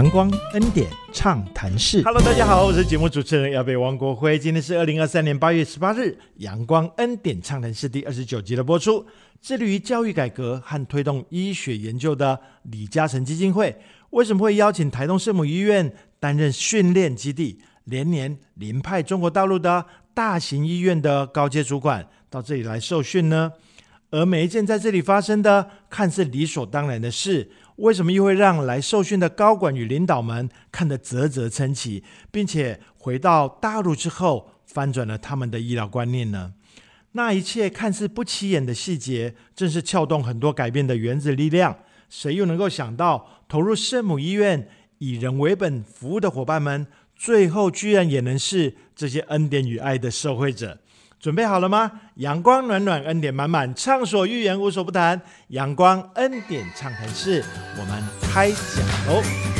阳光恩典畅谈室，Hello，大家好，我是节目主持人要被王国辉。今天是二零二三年八月十八日，阳光恩典畅谈室第二十九集的播出。致力于教育改革和推动医学研究的李嘉诚基金会，为什么会邀请台东圣母医院担任训练基地，连年临派中国大陆的大型医院的高阶主管到这里来受训呢？而每一件在这里发生的看似理所当然的事。为什么又会让来受训的高管与领导们看得啧啧称奇，并且回到大陆之后翻转了他们的医疗观念呢？那一切看似不起眼的细节，正是撬动很多改变的原子力量。谁又能够想到，投入圣母医院以人为本服务的伙伴们，最后居然也能是这些恩典与爱的受惠者？准备好了吗？阳光暖暖，恩典满满，畅所欲言，无所不谈。阳光恩典畅谈室，我们开讲喽！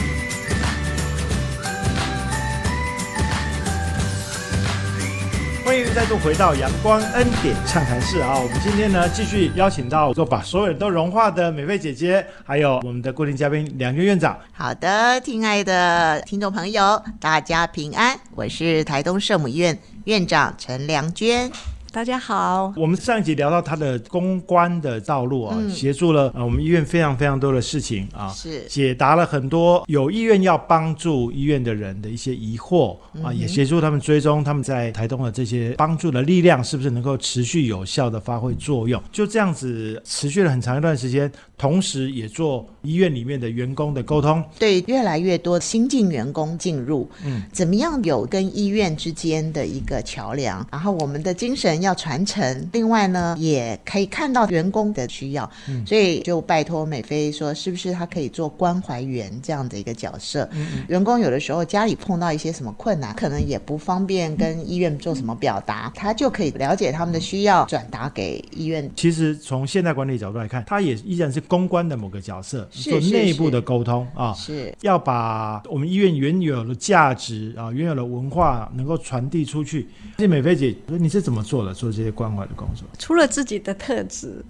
再度回到阳光恩典畅谈室啊！我们今天呢，继续邀请到做把所有人都融化的美菲姐姐，还有我们的固定嘉宾梁娟院长。好的，亲爱的听众朋友，大家平安，我是台东圣母院。院长陈良娟。大家好，我们上一集聊到他的公关的道路啊，协助了呃我们医院非常非常多的事情啊，是。解答了很多有意愿要帮助医院的人的一些疑惑啊，也协助他们追踪他们在台东的这些帮助的力量是不是能够持续有效的发挥作用，就这样子持续了很长一段时间，同时也做医院里面的员工的沟通，对越来越多新进员工进入，嗯，怎么样有跟医院之间的一个桥梁，然后我们的精神。要传承，另外呢，也可以看到员工的需要，所以就拜托美菲说，是不是他可以做关怀员这样的一个角色？员工有的时候家里碰到一些什么困难，可能也不方便跟医院做什么表达，他就可以了解他们的需要，转达给医院。其实从现代管理角度来看，他也依然是公关的某个角色，做内部的沟通啊，是要把我们医院原有的价值啊，原有的文化能够传递出去。这美菲姐，你是怎么做的？做这些关怀的工作，除了自己的特质，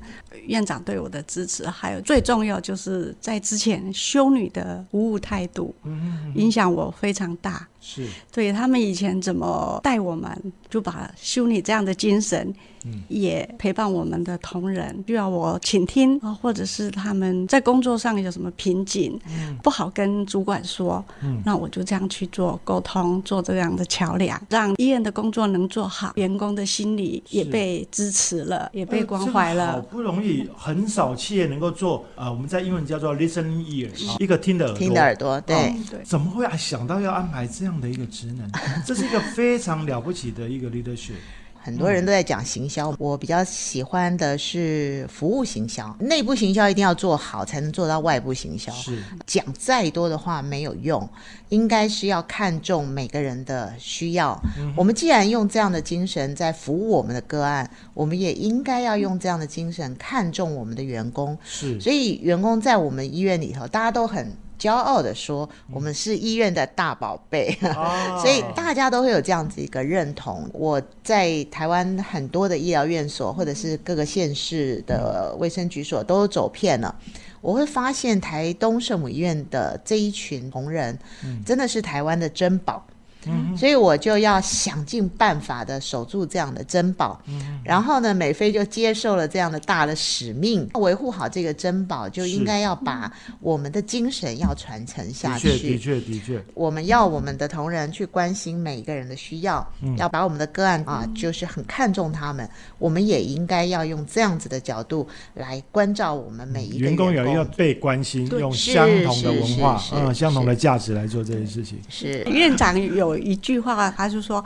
院长对我的支持，还有最重要就是在之前修女的服务态度，影响我非常大。是对他们以前怎么带我们，就把修女这样的精神。也陪伴我们的同仁，需要我倾听啊，或者是他们在工作上有什么瓶颈，不好跟主管说，那我就这样去做沟通，做这样的桥梁，让医院的工作能做好，员工的心理也被支持了，也被关怀了。好不容易，很少企业能够做，呃，我们在英文叫做 listening ears，一个听的耳朵，听的耳朵，对对。怎么会想到要安排这样的一个职能？这是一个非常了不起的一个 leadership。很多人都在讲行销，我比较喜欢的是服务行销。内部行销一定要做好，才能做到外部行销。是讲再多的话没有用，应该是要看重每个人的需要。我们既然用这样的精神在服务我们的个案，我们也应该要用这样的精神看重我们的员工。是，所以员工在我们医院里头，大家都很。骄傲的说，我们是医院的大宝贝，所以大家都会有这样子一个认同。我在台湾很多的医疗院所，或者是各个县市的卫生局所都走遍了，我会发现台东圣母医院的这一群同仁，真的是台湾的珍宝。所以我就要想尽办法的守住这样的珍宝，然后呢，美菲就接受了这样的大的使命，维护好这个珍宝，就应该要把我们的精神要传承下去。的确，的确，的确，我们要我们的同仁去关心每一个人的需要，要把我们的个案啊，就是很看重他们。我们也应该要用这样子的角度来关照我们每一个员工，也要被关心，用相同的文化，嗯，相同的价值来做这件事情。是院长有。有一句话，他就说：“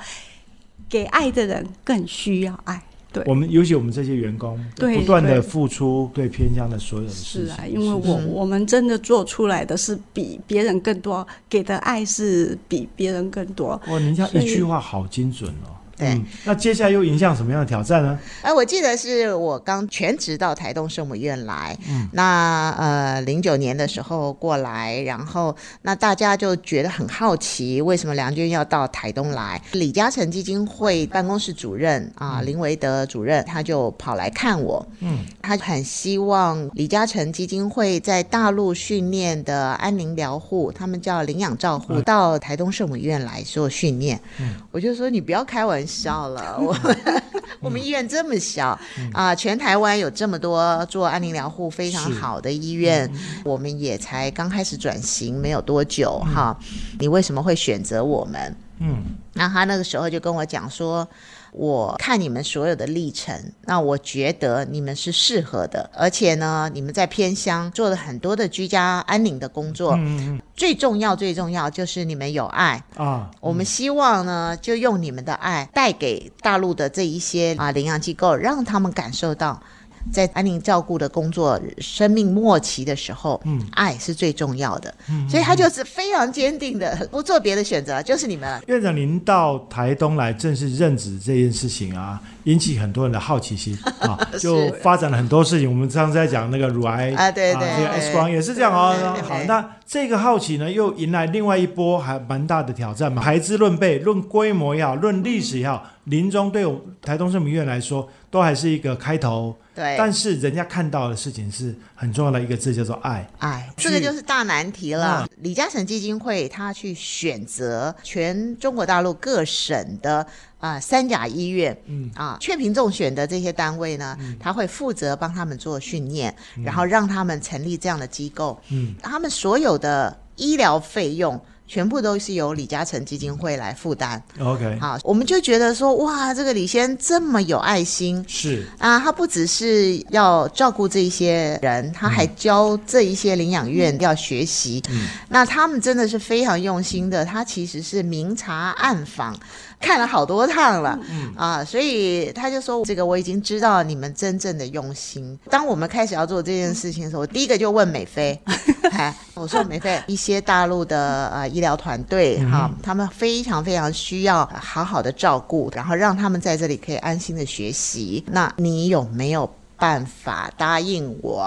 给爱的人更需要爱。”对，我们尤其我们这些员工，不断的付出，对偏向的所有的事是啊，因为我我们真的做出来的是比别人更多，给的爱是比别人更多。哇，您家一句话好精准哦。对，那接下来又迎向什么样的挑战呢？哎，我记得是我刚全职到台东圣母院来，嗯，那呃零九年的时候过来，然后那大家就觉得很好奇，为什么梁军要到台东来？李嘉诚基金会办公室主任啊林维德主任他就跑来看我，嗯，他很希望李嘉诚基金会在大陆训练的安宁疗护，他们叫领养照护，到台东圣母院来做训练，嗯，我就说你不要开玩笑了，我们 我们医院这么小啊，全台湾有这么多做安宁疗护非常好的医院，我们也才刚开始转型没有多久哈，你为什么会选择我们？嗯，那他那个时候就跟我讲说。我看你们所有的历程，那我觉得你们是适合的，而且呢，你们在偏乡做了很多的居家安宁的工作。最重要、最重要就是你们有爱啊！我们希望呢，就用你们的爱带给大陆的这一些啊领养机构，让他们感受到。在安宁照顾的工作，生命末期的时候，嗯，爱是最重要的，嗯，所以他就是非常坚定的不做别的选择，就是你们院长，您到台东来正式任职这件事情啊，引起很多人的好奇心啊，就发展了很多事情。我们上次在讲那个乳癌啊，对对，这个 X 光也是这样哦。好，那这个好奇呢，又迎来另外一波还蛮大的挑战嘛。排资论辈，论规模也好，论历史也好，临终对我台东圣母医院来说，都还是一个开头。对，但是人家看到的事情是很重要的一个字，叫做爱。爱，这个就是大难题了。李嘉诚基金会他去选择全中国大陆各省的啊三甲医院，嗯。啊，确凭众选的这些单位呢，他会负责帮他们做训练，然后让他们成立这样的机构，嗯，他们所有的医疗费用。全部都是由李嘉诚基金会来负担。OK，好，我们就觉得说，哇，这个李先这么有爱心，是啊，他不只是要照顾这一些人，他还教这一些领养院要学习。嗯，那他们真的是非常用心的，他其实是明察暗访。看了好多趟了，嗯啊，所以他就说这个我已经知道你们真正的用心。当我们开始要做这件事情的时候，我第一个就问美菲，我说美菲，一些大陆的呃医疗团队哈，他们非常非常需要好好的照顾，然后让他们在这里可以安心的学习。那你有没有办法答应我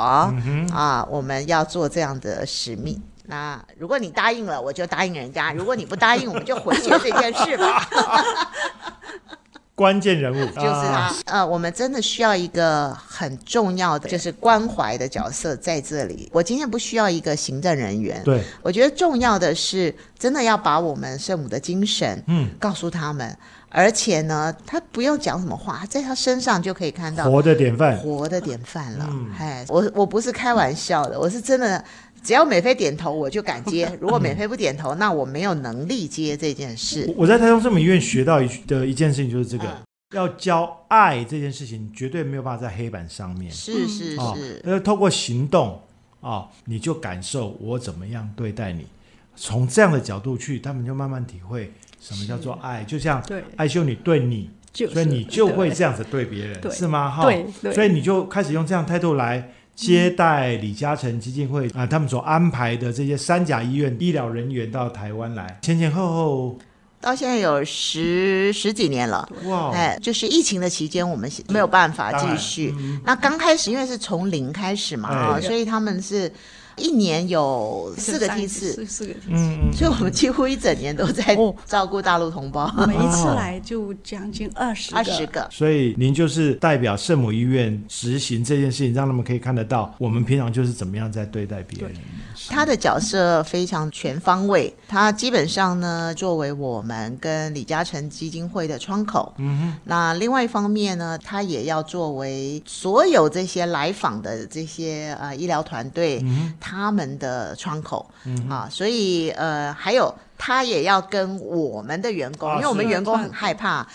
啊？我们要做这样的使命。那如果你答应了，我就答应人家；如果你不答应，我们就回绝这件事吧。关键人物 就是他。呃，我们真的需要一个很重要的，就是关怀的角色在这里。我今天不需要一个行政人员，对我觉得重要的是，真的要把我们圣母的精神，嗯，告诉他们。而且呢，他不用讲什么话，在他身上就可以看到活的典范，活的典范了。哎，我我不是开玩笑的，我是真的。只要美菲点头，我就敢接；如果美菲不点头，那我没有能力接这件事。我在台中圣母医院学到一的一件事情就是这个：要教爱这件事情，绝对没有办法在黑板上面。是是是，要透过行动啊，你就感受我怎么样对待你。从这样的角度去，他们就慢慢体会什么叫做爱。就像爱修女对你，所以你就会这样子对别人，是吗？哈，所以你就开始用这样态度来。接待李嘉诚基金会啊，他们所安排的这些三甲医院医疗人员到台湾来，前前后后到现在有十十几年了。哇！哎，就是疫情的期间，我们没有办法继续。那刚开始因为是从零开始嘛，啊，所以他们是。一年有四个梯次，四个梯次，嗯所以我们几乎一整年都在照顾大陆同胞。每一次来就将近二十二十个，所以您就是代表圣母医院执行这件事情，让他们可以看得到我们平常就是怎么样在对待别人。他的角色非常全方位，他基本上呢作为我们跟李嘉诚基金会的窗口。嗯哼。那另外一方面呢，他也要作为所有这些来访的这些呃医疗团队。嗯他们的窗口嗯啊，所以呃，还有他也要跟我们的员工，因为我们员工很害怕，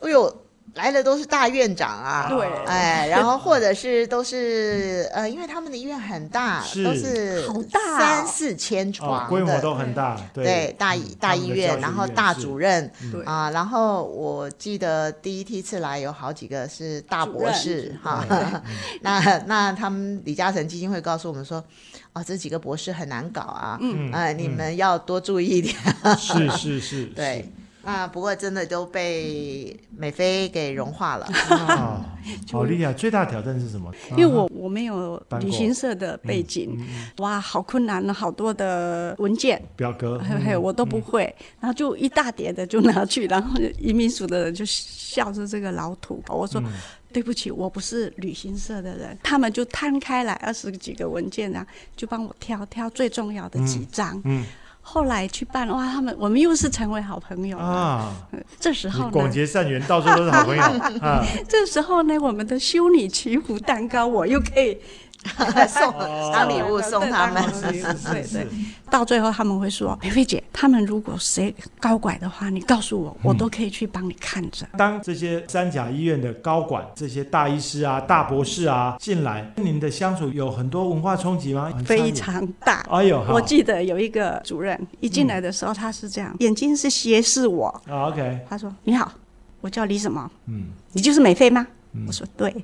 哎呦。来的都是大院长啊，对，哎，然后或者是都是呃，因为他们的医院很大，都是好大，三四千床，规模都很大，对，大大医院，然后大主任，啊，然后我记得第一梯次来有好几个是大博士哈，那那他们李嘉诚基金会告诉我们说，哦，这几个博士很难搞啊，嗯，哎，你们要多注意一点，是是是，对。啊，不过真的都被美菲给融化了。哦，好厉害！最大的挑战是什么？因为我我没有旅行社的背景，哇，好困难了，好多的文件，表格，嘿嘿，我都不会，然后就一大叠的就拿去，然后移民署的人就笑着这个老土，我说。对不起，我不是旅行社的人。他们就摊开来二十几个文件啊，就帮我挑挑最重要的几张。嗯，后来去办哇，他们我们又是成为好朋友啊。这时候呢，广结善缘，到处都是好朋友啊。这时候呢，我们的修女祈福蛋糕，我又可以。送当礼物送他们，对对。到最后他们会说：“菲菲姐，他们如果谁高管的话，你告诉我，我都可以去帮你看着。”当这些三甲医院的高管、这些大医师啊、大博士啊进来，跟您的相处有很多文化冲击吗？非常大。哎呦，我记得有一个主任一进来的时候，他是这样，眼睛是斜视我。OK，他说：“你好，我叫李什么？嗯，你就是美菲吗？”我说：“对。”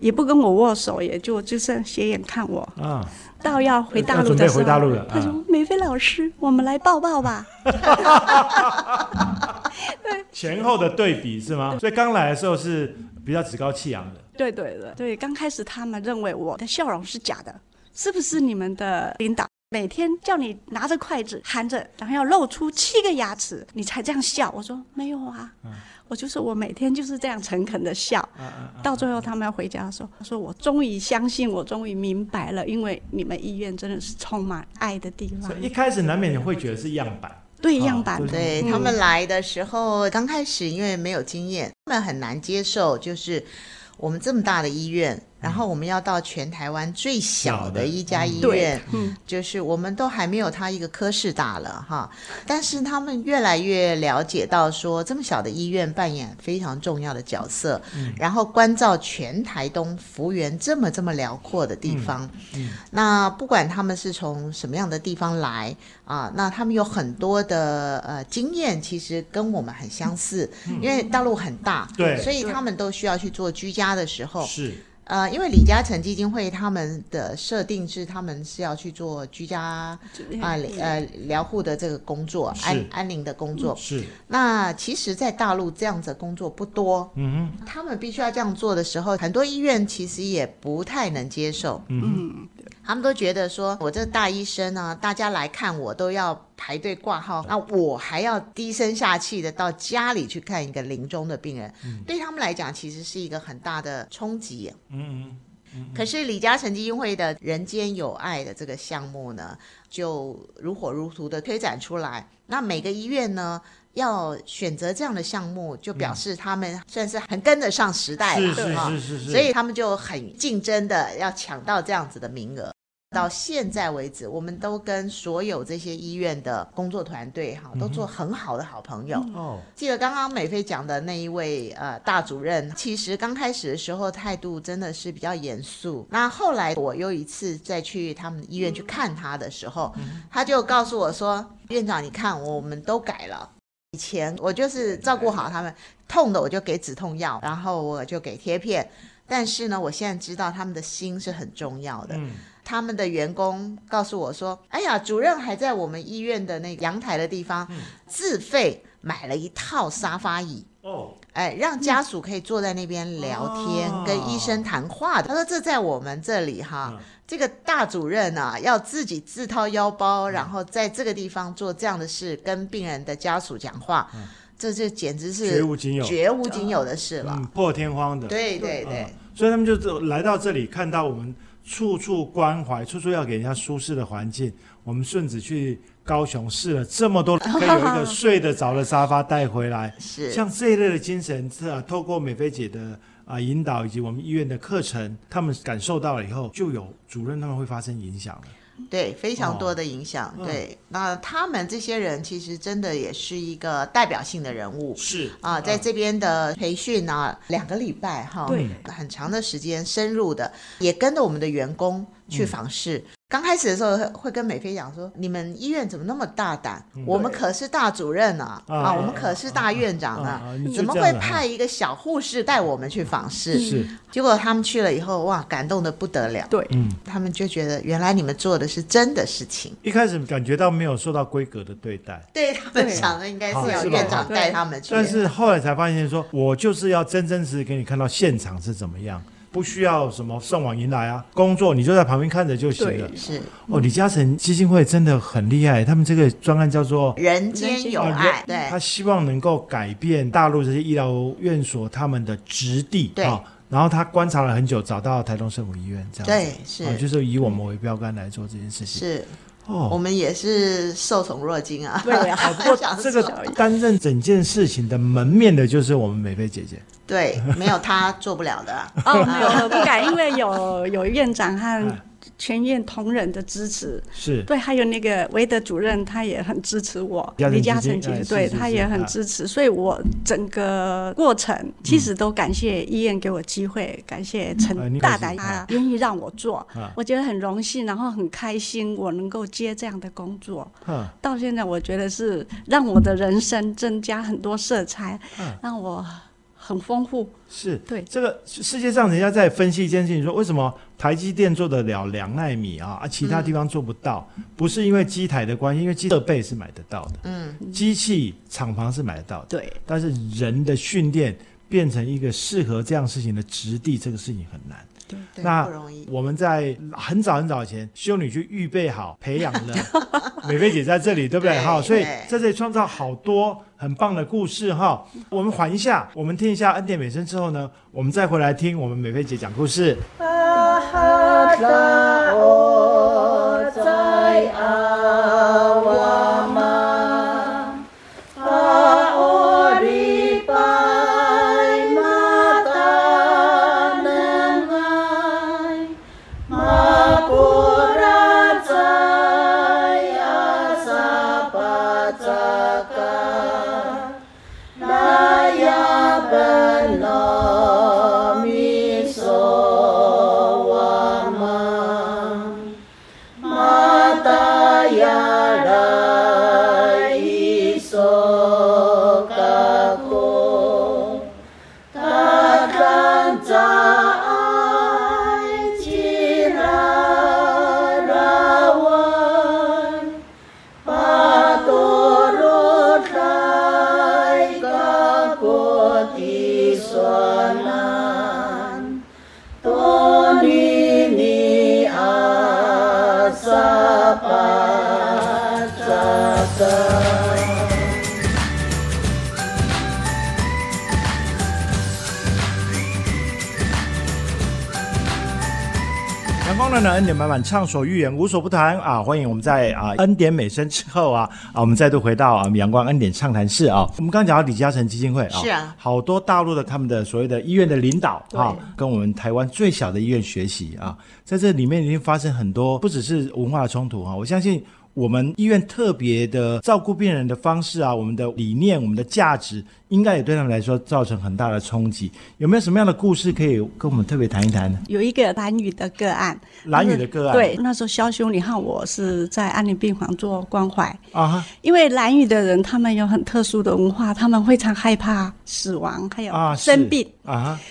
也不跟我握手，也就就是斜眼看我。啊，到要回大陆的时候，他说：“美飞老师，我们来抱抱吧。”对，前后的对比是吗？所以刚来的时候是比较趾高气扬的。对对对对，刚开始他们认为我的笑容是假的，是不是你们的领导每天叫你拿着筷子含着，然后要露出七个牙齿，你才这样笑？我说没有啊。我就是我每天就是这样诚恳的笑，到最后他们要回家的时候，他说我终于相信，我终于明白了，因为你们医院真的是充满爱的地方。一开始难免你会觉得是样板，对样板，对他们来的时候，刚开始因为没有经验，他们很难接受，就是我们这么大的医院。然后我们要到全台湾最小的一家医院，嗯，就是我们都还没有他一个科室大了哈。但是他们越来越了解到说，这么小的医院扮演非常重要的角色，嗯，然后关照全台东幅员这么这么辽阔的地方，嗯，那不管他们是从什么样的地方来啊，那他们有很多的呃经验，其实跟我们很相似，因为大陆很大，对，所以他们都需要去做居家的时候是。呃，因为李嘉诚基金会他们的设定是，他们是要去做居家啊呃疗护的这个工作，安安宁的工作。是。那其实，在大陆这样子工作不多。嗯哼。他们必须要这样做的时候，很多医院其实也不太能接受。嗯哼。他们都觉得说，我这大医生呢，大家来看我都要排队挂号，那我还要低声下气的到家里去看一个临终的病人，对他们来讲，其实是一个很大的冲击。嗯嗯。可是李嘉诚基金会的人间有爱的这个项目呢，就如火如荼的推展出来。那每个医院呢，要选择这样的项目，就表示他们算是很跟得上时代了，是是是是。所以他们就很竞争的要抢到这样子的名额。到现在为止，我们都跟所有这些医院的工作团队哈，都做很好的好朋友。哦，记得刚刚美菲讲的那一位呃大主任，其实刚开始的时候态度真的是比较严肃。那后来我又一次再去他们医院去看他的时候，他就告诉我说：“院长，你看我们都改了。以前我就是照顾好他们，痛的我就给止痛药，然后我就给贴片。但是呢，我现在知道他们的心是很重要的。”他们的员工告诉我说：“哎呀，主任还在我们医院的那阳台的地方自费买了一套沙发椅。哦，哎，让家属可以坐在那边聊天，跟医生谈话。的。他说这在我们这里哈，这个大主任啊，要自己自掏腰包，然后在这个地方做这样的事，跟病人的家属讲话，这就简直是绝无仅有、绝无仅有的事了，破天荒的。对对对，所以他们就来到这里，看到我们。”处处关怀，处处要给人家舒适的环境。我们顺子去高雄试了这么多，可以有一个睡得着的沙发带回来。是像这一类的精神，是啊，透过美菲姐的啊引导以及我们医院的课程，他们感受到了以后，就有主任他们会发生影响了。对，非常多的影响。对，那他们这些人其实真的也是一个代表性的人物。是啊，在这边的培训呢，两个礼拜哈，对，很长的时间，深入的，也跟着我们的员工去访视。刚开始的时候会跟美菲讲说：“你们医院怎么那么大胆？我们可是大主任啊，啊，我们可是大院长啊，怎么会派一个小护士带我们去访视？”是。结果他们去了以后，哇，感动的不得了。对，嗯，他们就觉得原来你们做的是真的事情。一开始感觉到没有受到规格的对待，对他们想的应该是要院长带他们去，但是后来才发现说，我就是要真真实实给你看到现场是怎么样。不需要什么送往迎来啊，工作你就在旁边看着就行了。是哦，李嘉诚基金会真的很厉害，他们这个专案叫做“人间有爱”，对，他希望能够改变大陆这些医疗院所他们的质地。对，然后他观察了很久，找到台东圣母医院这样。对，是，就是以我们为标杆来做这件事情。是。哦，我们也是受宠若惊啊！对啊，这个担任整件事情的门面的就是我们美菲姐姐。对，没有她做不了的。哦，没有，不敢，因为有有院长和。全院同仁的支持。是。对，还有那个韦德主任，他也很支持我。李嘉诚姐对他也很支持，所以我整个过程其实都感谢医院给我机会，感谢陈大胆他愿意让我做，我觉得很荣幸，然后很开心，我能够接这样的工作。到现在我觉得是让我的人生增加很多色彩，让我。很丰富，是对。这个世界上，人家在分析一件事情，说为什么台积电做得了两纳米啊，啊其他地方做不到？不是因为机台的关系，因为机设备是买得到的，嗯，机器厂房是买得到的，对。但是人的训练变成一个适合这样事情的质地，这个事情很难。对那我们在很早很早以前，修女去预备好培养了 美菲姐在这里，对不对？哈，所以在这里创造好多很棒的故事哈。我们缓一下，我们听一下恩典美声之后呢，我们再回来听我们美菲姐讲故事。lahat laot sa'y awa. 恩典满满，畅所欲言，无所不谈啊！欢迎我们在啊恩典美声之后啊啊，我们再度回到啊阳光恩典畅谈室啊。我们刚刚讲到李嘉诚基金会啊，是啊，好多大陆的他们的所谓的医院的领导啊，跟我们台湾最小的医院学习啊，在这里面已经发生很多，不只是文化的冲突啊，我相信。我们医院特别的照顾病人的方式啊，我们的理念、我们的价值，应该也对他们来说造成很大的冲击。有没有什么样的故事可以跟我们特别谈一谈呢？有一个蓝宇的个案，蓝宇的个案，对，那时候肖兄，你看我是在安宁病房做关怀啊，因为蓝宇的人他们有很特殊的文化，他们非常害怕死亡，还有生病啊。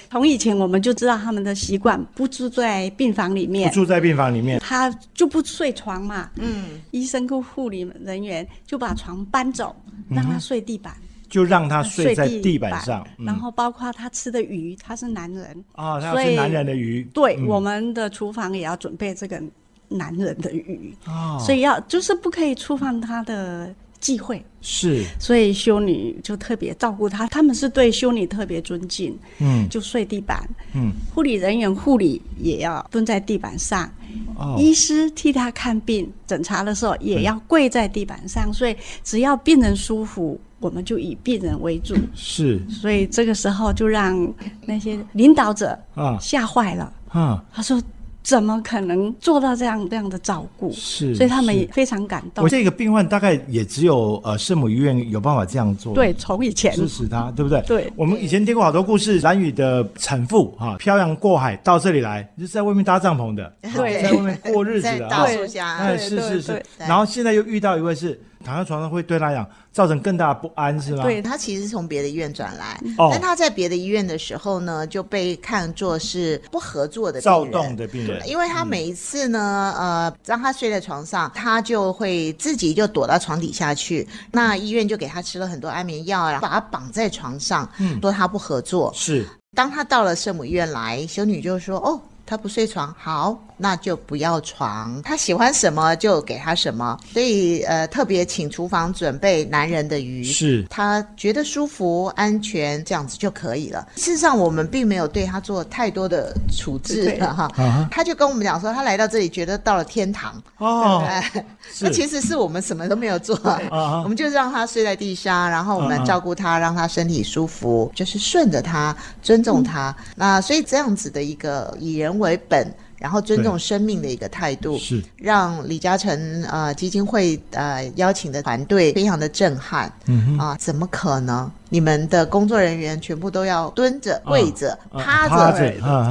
从以前我们就知道他们的习惯，不住在病房里面，不住在病房里面，他就不睡床嘛，嗯，医生。跟护理人员就把床搬走，让他睡地板，就让他睡在地板上。然后包括他吃的鱼，他是男人。啊，他吃男人的鱼。对，我们的厨房也要准备这个男人的鱼。哦，所以要就是不可以触犯他的忌讳。是，所以修女就特别照顾他，他们是对修女特别尊敬。嗯，就睡地板。嗯，护理人员护理也要蹲在地板上。哦医师替他看病诊查的时候，也要跪在地板上。所以只要病人舒服，我们就以病人为主。是，所以这个时候就让那些领导者啊吓坏了。啊，他说。怎么可能做到这样这样的照顾？是，所以他们也非常感动我。这个病患大概也只有呃圣母医院有办法这样做，对，从以前支持他，对不对？对我们以前听过好多故事，蓝雨的产妇哈、漂洋过海到这里来，就是在外面搭帐篷的，对在外面过日子的啊。大树下，哎，对对是是是对，然后现在又遇到一位是躺在床上会对他来讲造成更大的不安，是吗？对他其实是从别的医院转来，哦。但他在别的医院的时候呢，就被看作是不合作的躁动的病人，因为他每一次呢，呃，让他睡在床上，他就会自己就躲到床底下去。那医院就给他吃了很多安眠药，然后把他绑在床上，嗯。说他不合作。是。当他到了圣母医院来，修女就说：“哦，他不睡床，好，那就不要床。他喜欢什么就给他什么。所以呃，特别请厨房准备男人的鱼，是他觉得舒服、安全，这样子就可以了。事实上，我们并没有对他做太多的处置对哈。啊他就跟我们讲说，他来到这里觉得到了天堂。哦，那其实是我们什么都没有做，啊 我们就让他睡在地上，然后我们照顾他，让他身体舒服，就是顺着他，尊重他。那所以这样子的一个以人为本，然后尊重生命的一个态度，是让李嘉诚呃基金会呃邀请的团队非常的震撼。啊，怎么可能？你们的工作人员全部都要蹲着、跪着、啊趴趴着，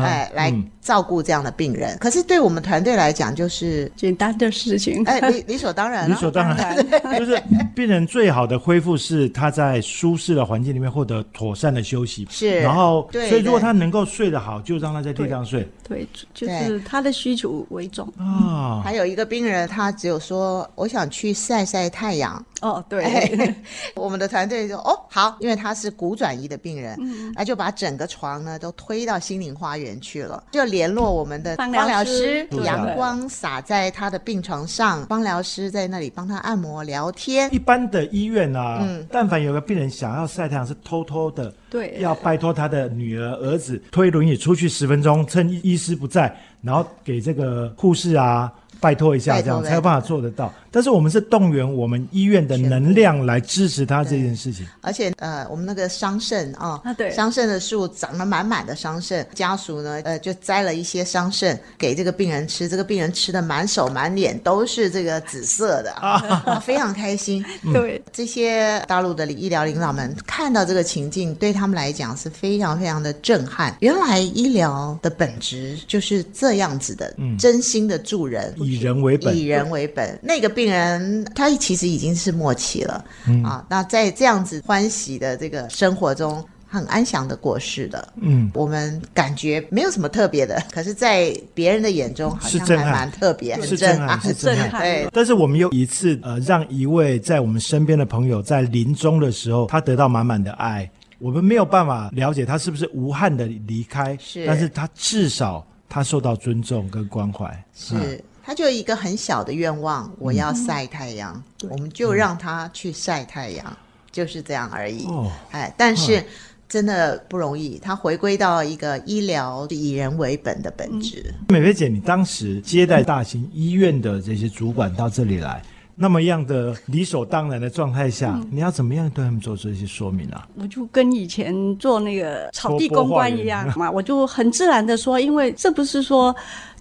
哎，来嗯照顾这样的病人。可是对我们团队来讲，就是简单的事情，哎，理理所当然了。理所当然，就是病人最好的恢复是他在舒适的环境里面获得妥善的休息，是然后，对所以如果他能够睡得好，就让他在地上睡对，就就是他的需求为重。啊。还有一个病人，他只有说我想去晒晒太阳。哦，对，哎，我们的团队就哦好，因为他是骨转移的病人，那就把整个床呢都推到心灵花园去了，就联络我们的芳芳疗疗师阳光洒在他的病床上，芳疗师在那里帮他按摩聊天。一般的医院啊，嗯。但凡有个病人想要晒太阳，是偷偷的，对。要拜托他的女儿、儿子推轮椅出去十分钟，趁医医师不在，然后给这个护士啊拜托一下，这样才有办法做得到。但是我们是动员我们医院的能量来支持他这件事情。而且呃，我们那个桑葚啊，啊对桑葚的树长了满满的桑葚，家属呢，呃，就摘了一些桑葚给这个病人吃，这个病人吃的满手满脸都是这个紫色的啊，非常开心。对，这些大陆的医疗领导们看到这个情境，对他们来讲是非常非常的震撼。原来医疗的本质就是这样子的，真心的助人，以人为本以人为本。那个病人他其实已经是末期了、嗯啊，那在这样子欢喜的这个生活中。很安详的过世的，嗯，我们感觉没有什么特别的，可是，在别人的眼中好像还蛮特别，很是震震撼，很震撼。对，但是我们有一次，呃，让一位在我们身边的朋友在临终的时候，他得到满满的爱。我们没有办法了解他是不是无憾的离开，是但是他至少他受到尊重跟关怀。嗯是，他就一个很小的愿望，我要晒太阳，我们就让他去晒太阳，就是这样而已。哦，哎，但是真的不容易，他回归到一个医疗以人为本的本质。美菲姐，你当时接待大型医院的这些主管到这里来，那么样的理所当然的状态下，你要怎么样对他们做这些说明啊？我就跟以前做那个草地公关一样嘛，我就很自然的说，因为这不是说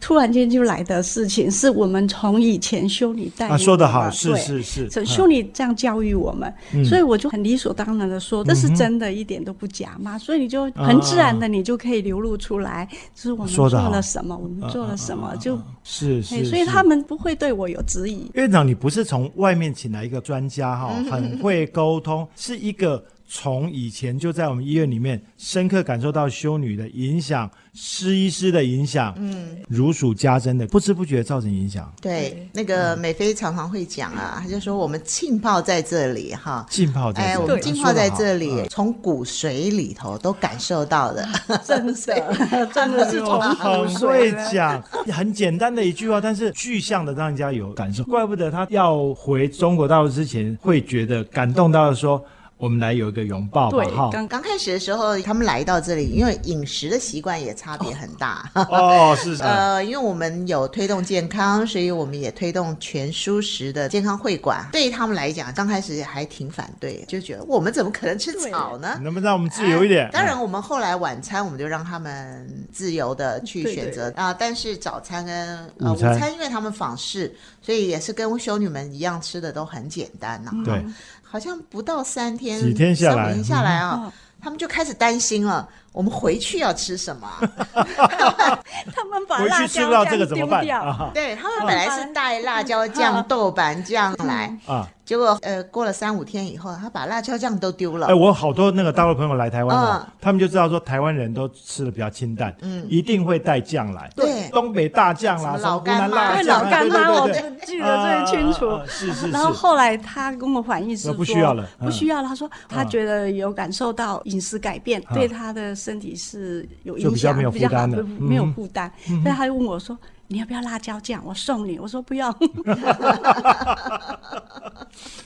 突然间就来的事情，是我们从以前修女带啊，领说得好，是是是，修女这样教育我们，所以我就很理所当然的说，这是真的，一点都不假嘛。所以你就很自然的，你就可以流露出来，就是我们做了什么，我们做了什么，就是所以他们不会对我有质疑。院长，你不是从外面请来一个专家哈，很会沟通，是一个从以前就在我们医院里面深刻感受到修女的影响、施医师的影响，嗯，如数家珍的，不知不觉造成影响，对，那个美菲常常会讲啊，他就说我们浸泡在这里哈。浸泡在哎，这里我们浸泡在这，里，从骨髓里头都感受到的。真的，真的是从 好会髓讲，很简单的一句话，但是具象的让人家有感受。怪不得他要回中国大陆之前，会觉得感动到说。我们来有一个拥抱吧。对，哈，刚刚开始的时候，他们来到这里，因为饮食的习惯也差别很大。哦，是是，呃，因为我们有推动健康，所以我们也推动全蔬食的健康会馆。对于他们来讲，刚开始还挺反对，就觉得我们怎么可能吃草呢？能不能让我们自由一点？当然，我们后来晚餐我们就让他们自由的去选择啊，但是早餐跟呃午餐，因为他们访视，所以也是跟修女们一样吃的都很简单呐。对，好像不到三天，几天下来，天下来啊，他们就开始担心了。我们回去要吃什么？他们把辣椒酱丢掉。对他们本来是带辣椒酱、豆瓣酱来啊，结果呃过了三五天以后，他把辣椒酱都丢了。哎，我好多那个大陆朋友来台湾他们就知道说台湾人都吃的比较清淡，嗯，一定会带酱来。对，东北大酱啦，老干妈，老干妈，我记得最清楚。是是是。然后后来他跟我反映是不需要了，不需要了。他说他觉得有感受到饮食改变对他的。身体是有影响，比较没有负担的，没有负担。所以他就问我说：“你要不要辣椒酱？我送你。”我说：“不要。”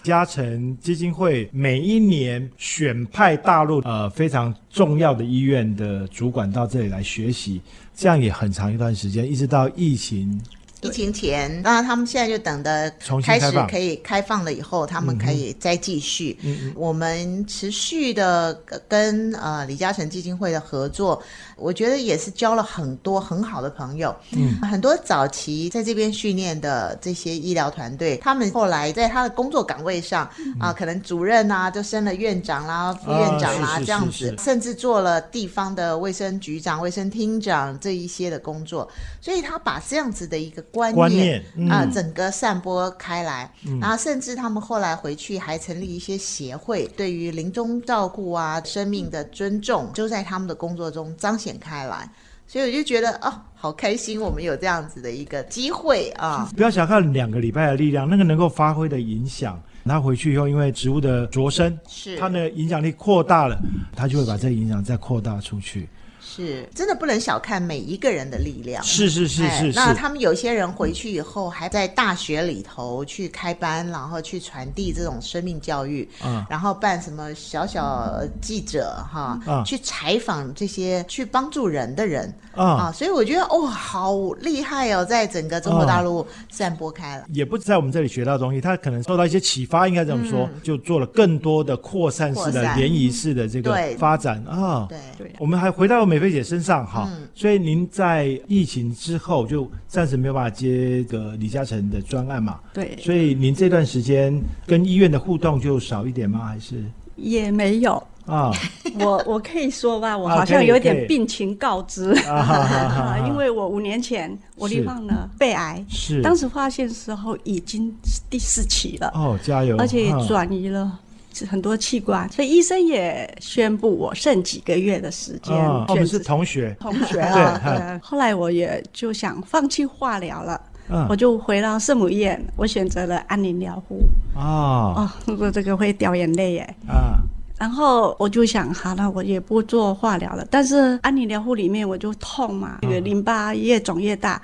嘉诚基金会每一年选派大陆呃非常重要的医院的主管到这里来学习，这样也很长一段时间，一直到疫情。疫情前，那他们现在就等的开始可以开放了以后，他们可以再继续。我们持续的跟呃李嘉诚基金会的合作，我觉得也是交了很多很好的朋友。嗯，很多早期在这边训练的这些医疗团队，他们后来在他的工作岗位上啊，可能主任啊，就升了院长啦、副院长啦这样子，甚至做了地方的卫生局长、卫生厅长这一些的工作，所以他把这样子的一个。观念啊，整个散播开来，然后甚至他们后来回去还成立一些协会，对于临终照顾啊、生命的尊重，就在他们的工作中彰显开来。所以我就觉得哦，好开心，我们有这样子的一个机会啊！不要小看两个礼拜的力量，那个能够发挥的影响，他回去以后，因为植物的着生，是它的影响力扩大了，他就会把这个影响再扩大出去。是，真的不能小看每一个人的力量。是是是是。那他们有些人回去以后，还在大学里头去开班，然后去传递这种生命教育。嗯。然后办什么小小记者哈，去采访这些去帮助人的人啊。所以我觉得哦，好厉害哦，在整个中国大陆散播开了。也不在我们这里学到东西，他可能受到一些启发，应该这么说，就做了更多的扩散式的联谊式的这个发展啊。对对。我们还回到美。菲姐身上哈，所以您在疫情之后就暂时没有办法接个李嘉诚的专案嘛？对。所以您这段时间跟医院的互动就少一点吗？还是也没有啊？我我可以说吧，我好像有点病情告知啊，因为我五年前我罹患了肺癌，是当时发现时候已经第四期了哦，加油！而且转移了。很多器官，所以医生也宣布我剩几个月的时间。我们是同学，同学啊。后来我也就想放弃化疗了，我就回到圣母院，我选择了安宁疗护。哦哦，我这个会掉眼泪耶。啊。然后我就想，好了，我也不做化疗了。但是安宁疗护里面我就痛嘛，这个淋巴越肿越大。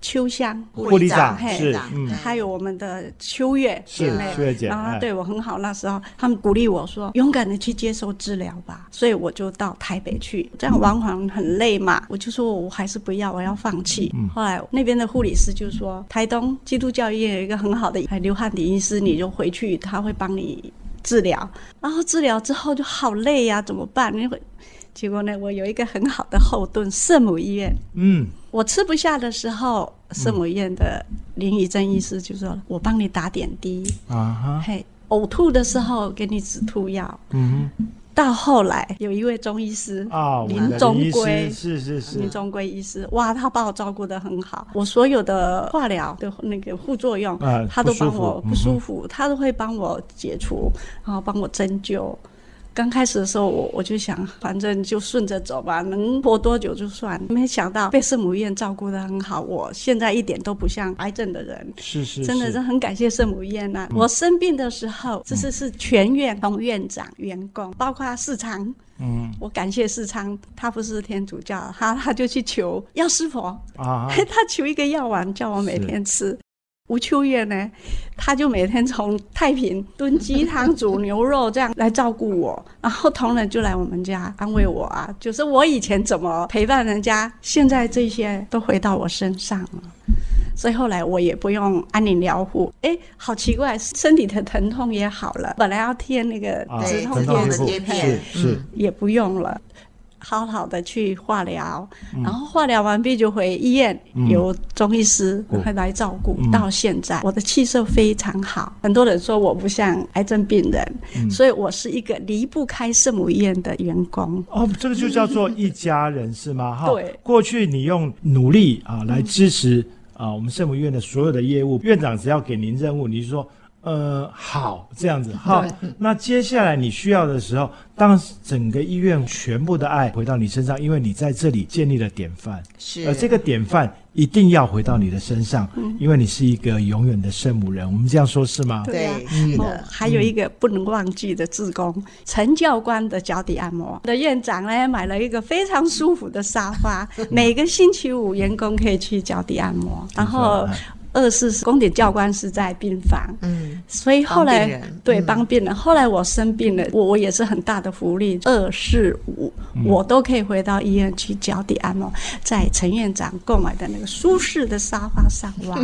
秋香护理长是，还有我们的秋月姐妹，然后对我很好。那时候他们鼓励我说：“勇敢的去接受治疗吧。”所以我就到台北去，这样往返很累嘛。我就说我还是不要，我要放弃。后来那边的护理师就说：“台东基督教医院有一个很好的刘汉迪医师，你就回去，他会帮你治疗。然后治疗之后就好累呀，怎么办？你会？结果呢，我有一个很好的后盾——圣母医院。嗯。我吃不下的时候，圣母院的林怡珍医师就说：“我帮你打点滴。”啊哈，嘿，呕吐的时候给你止吐药。嗯哼，到后来有一位中医师啊，林中圭，是是是，林中圭医师，哇，他把我照顾的很好。我所有的化疗的那个副作用，他都帮我不舒服，他都会帮我解除，然后帮我针灸。刚开始的时候，我我就想，反正就顺着走吧，能活多久就算。没想到被圣母院照顾的很好，我现在一点都不像癌症的人。是是，真的是很感谢圣母院呐。我生病的时候，这是是全院从院长、员工，包括市长。嗯，我感谢世昌，他不是天主教，他他就去求药师佛啊，他求一个药丸叫我每天吃。吴秋月呢，他就每天从太平炖鸡汤、煮牛肉这样来照顾我，然后同仁就来我们家安慰我啊，就是我以前怎么陪伴人家，现在这些都回到我身上了。所以后来我也不用安宁疗护，哎，好奇怪，身体的疼痛也好了，本来要贴那个止痛贴片，是也不用了。好好的去化疗，然后化疗完毕就回医院，由中医师会来照顾。到现在，我的气色非常好。很多人说我不像癌症病人，所以我是一个离不开圣母医院的员工。哦，这个就叫做一家人是吗？哈，对。过去你用努力啊来支持啊我们圣母医院的所有的业务，院长只要给您任务，你就说。呃，好，这样子好。那接下来你需要的时候，当整个医院全部的爱回到你身上，因为你在这里建立了典范，是。而这个典范一定要回到你的身上，因为你是一个永远的圣母人。我们这样说是吗？对，哦，还有一个不能忘记的志工陈教官的脚底按摩的院长呢，买了一个非常舒服的沙发，每个星期五员工可以去脚底按摩，然后。二是宫顶教官是在病房，嗯，所以后来对帮病人。后来我生病了，我我也是很大的福利。二四五我都可以回到医院去脚底按摩，在陈院长购买的那个舒适的沙发上哇，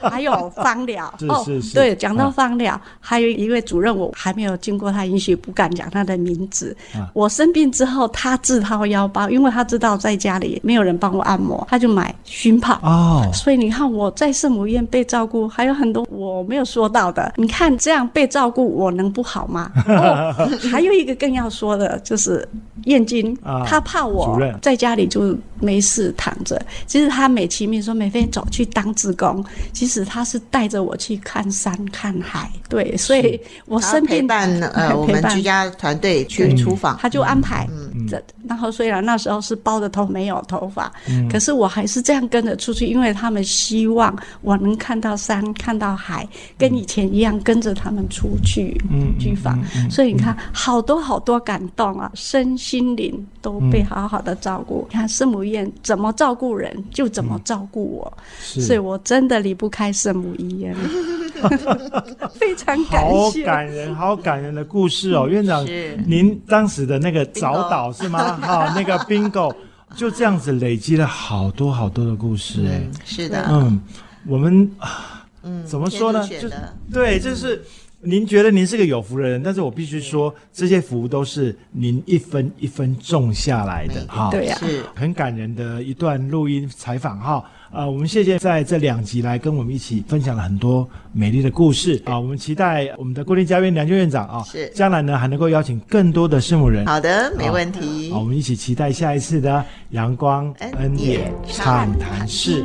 还有芳疗哦，对，讲到芳疗，还有一位主任，我还没有经过他允许，不敢讲他的名字。我生病之后，他自掏腰包，因为他知道在家里没有人帮我按摩，他就买熏泡哦。所以你看我在圣。母院被照顾，还有很多我没有说到的。你看这样被照顾，我能不好吗？还有一个更要说的，就是燕京，他怕我在家里就没事躺着。其实他美其名说每天走去当职工，其实他是带着我去看山看海。对，所以我生病，陪伴呃 我们居家团队去厨房，他就安排。这然后虽然那时候是包着头没有头发，可是我还是这样跟着出去，因为他们希望。我能看到山，看到海，跟以前一样跟着他们出去居访，所以你看，好多好多感动啊，身心灵都被好好的照顾。你看圣母院怎么照顾人，就怎么照顾我，所以我真的离不开圣母医院。非常感谢，好感人，好感人的故事哦，院长，您当时的那个早岛是吗？哈，那个 bingo 就这样子累积了好多好多的故事，哎，是的，嗯。我们啊，嗯，怎么说呢？就对，就是您觉得您是个有福的人，但是我必须说，这些福都是您一分一分种下来的，哈，对呀，是。很感人的一段录音采访，哈，啊，我们谢谢在这两集来跟我们一起分享了很多美丽的故事，啊，我们期待我们的固定嘉宾梁娟院长啊，是。将来呢还能够邀请更多的圣母人，好的，没问题，好，我们一起期待下一次的阳光恩典畅谈室。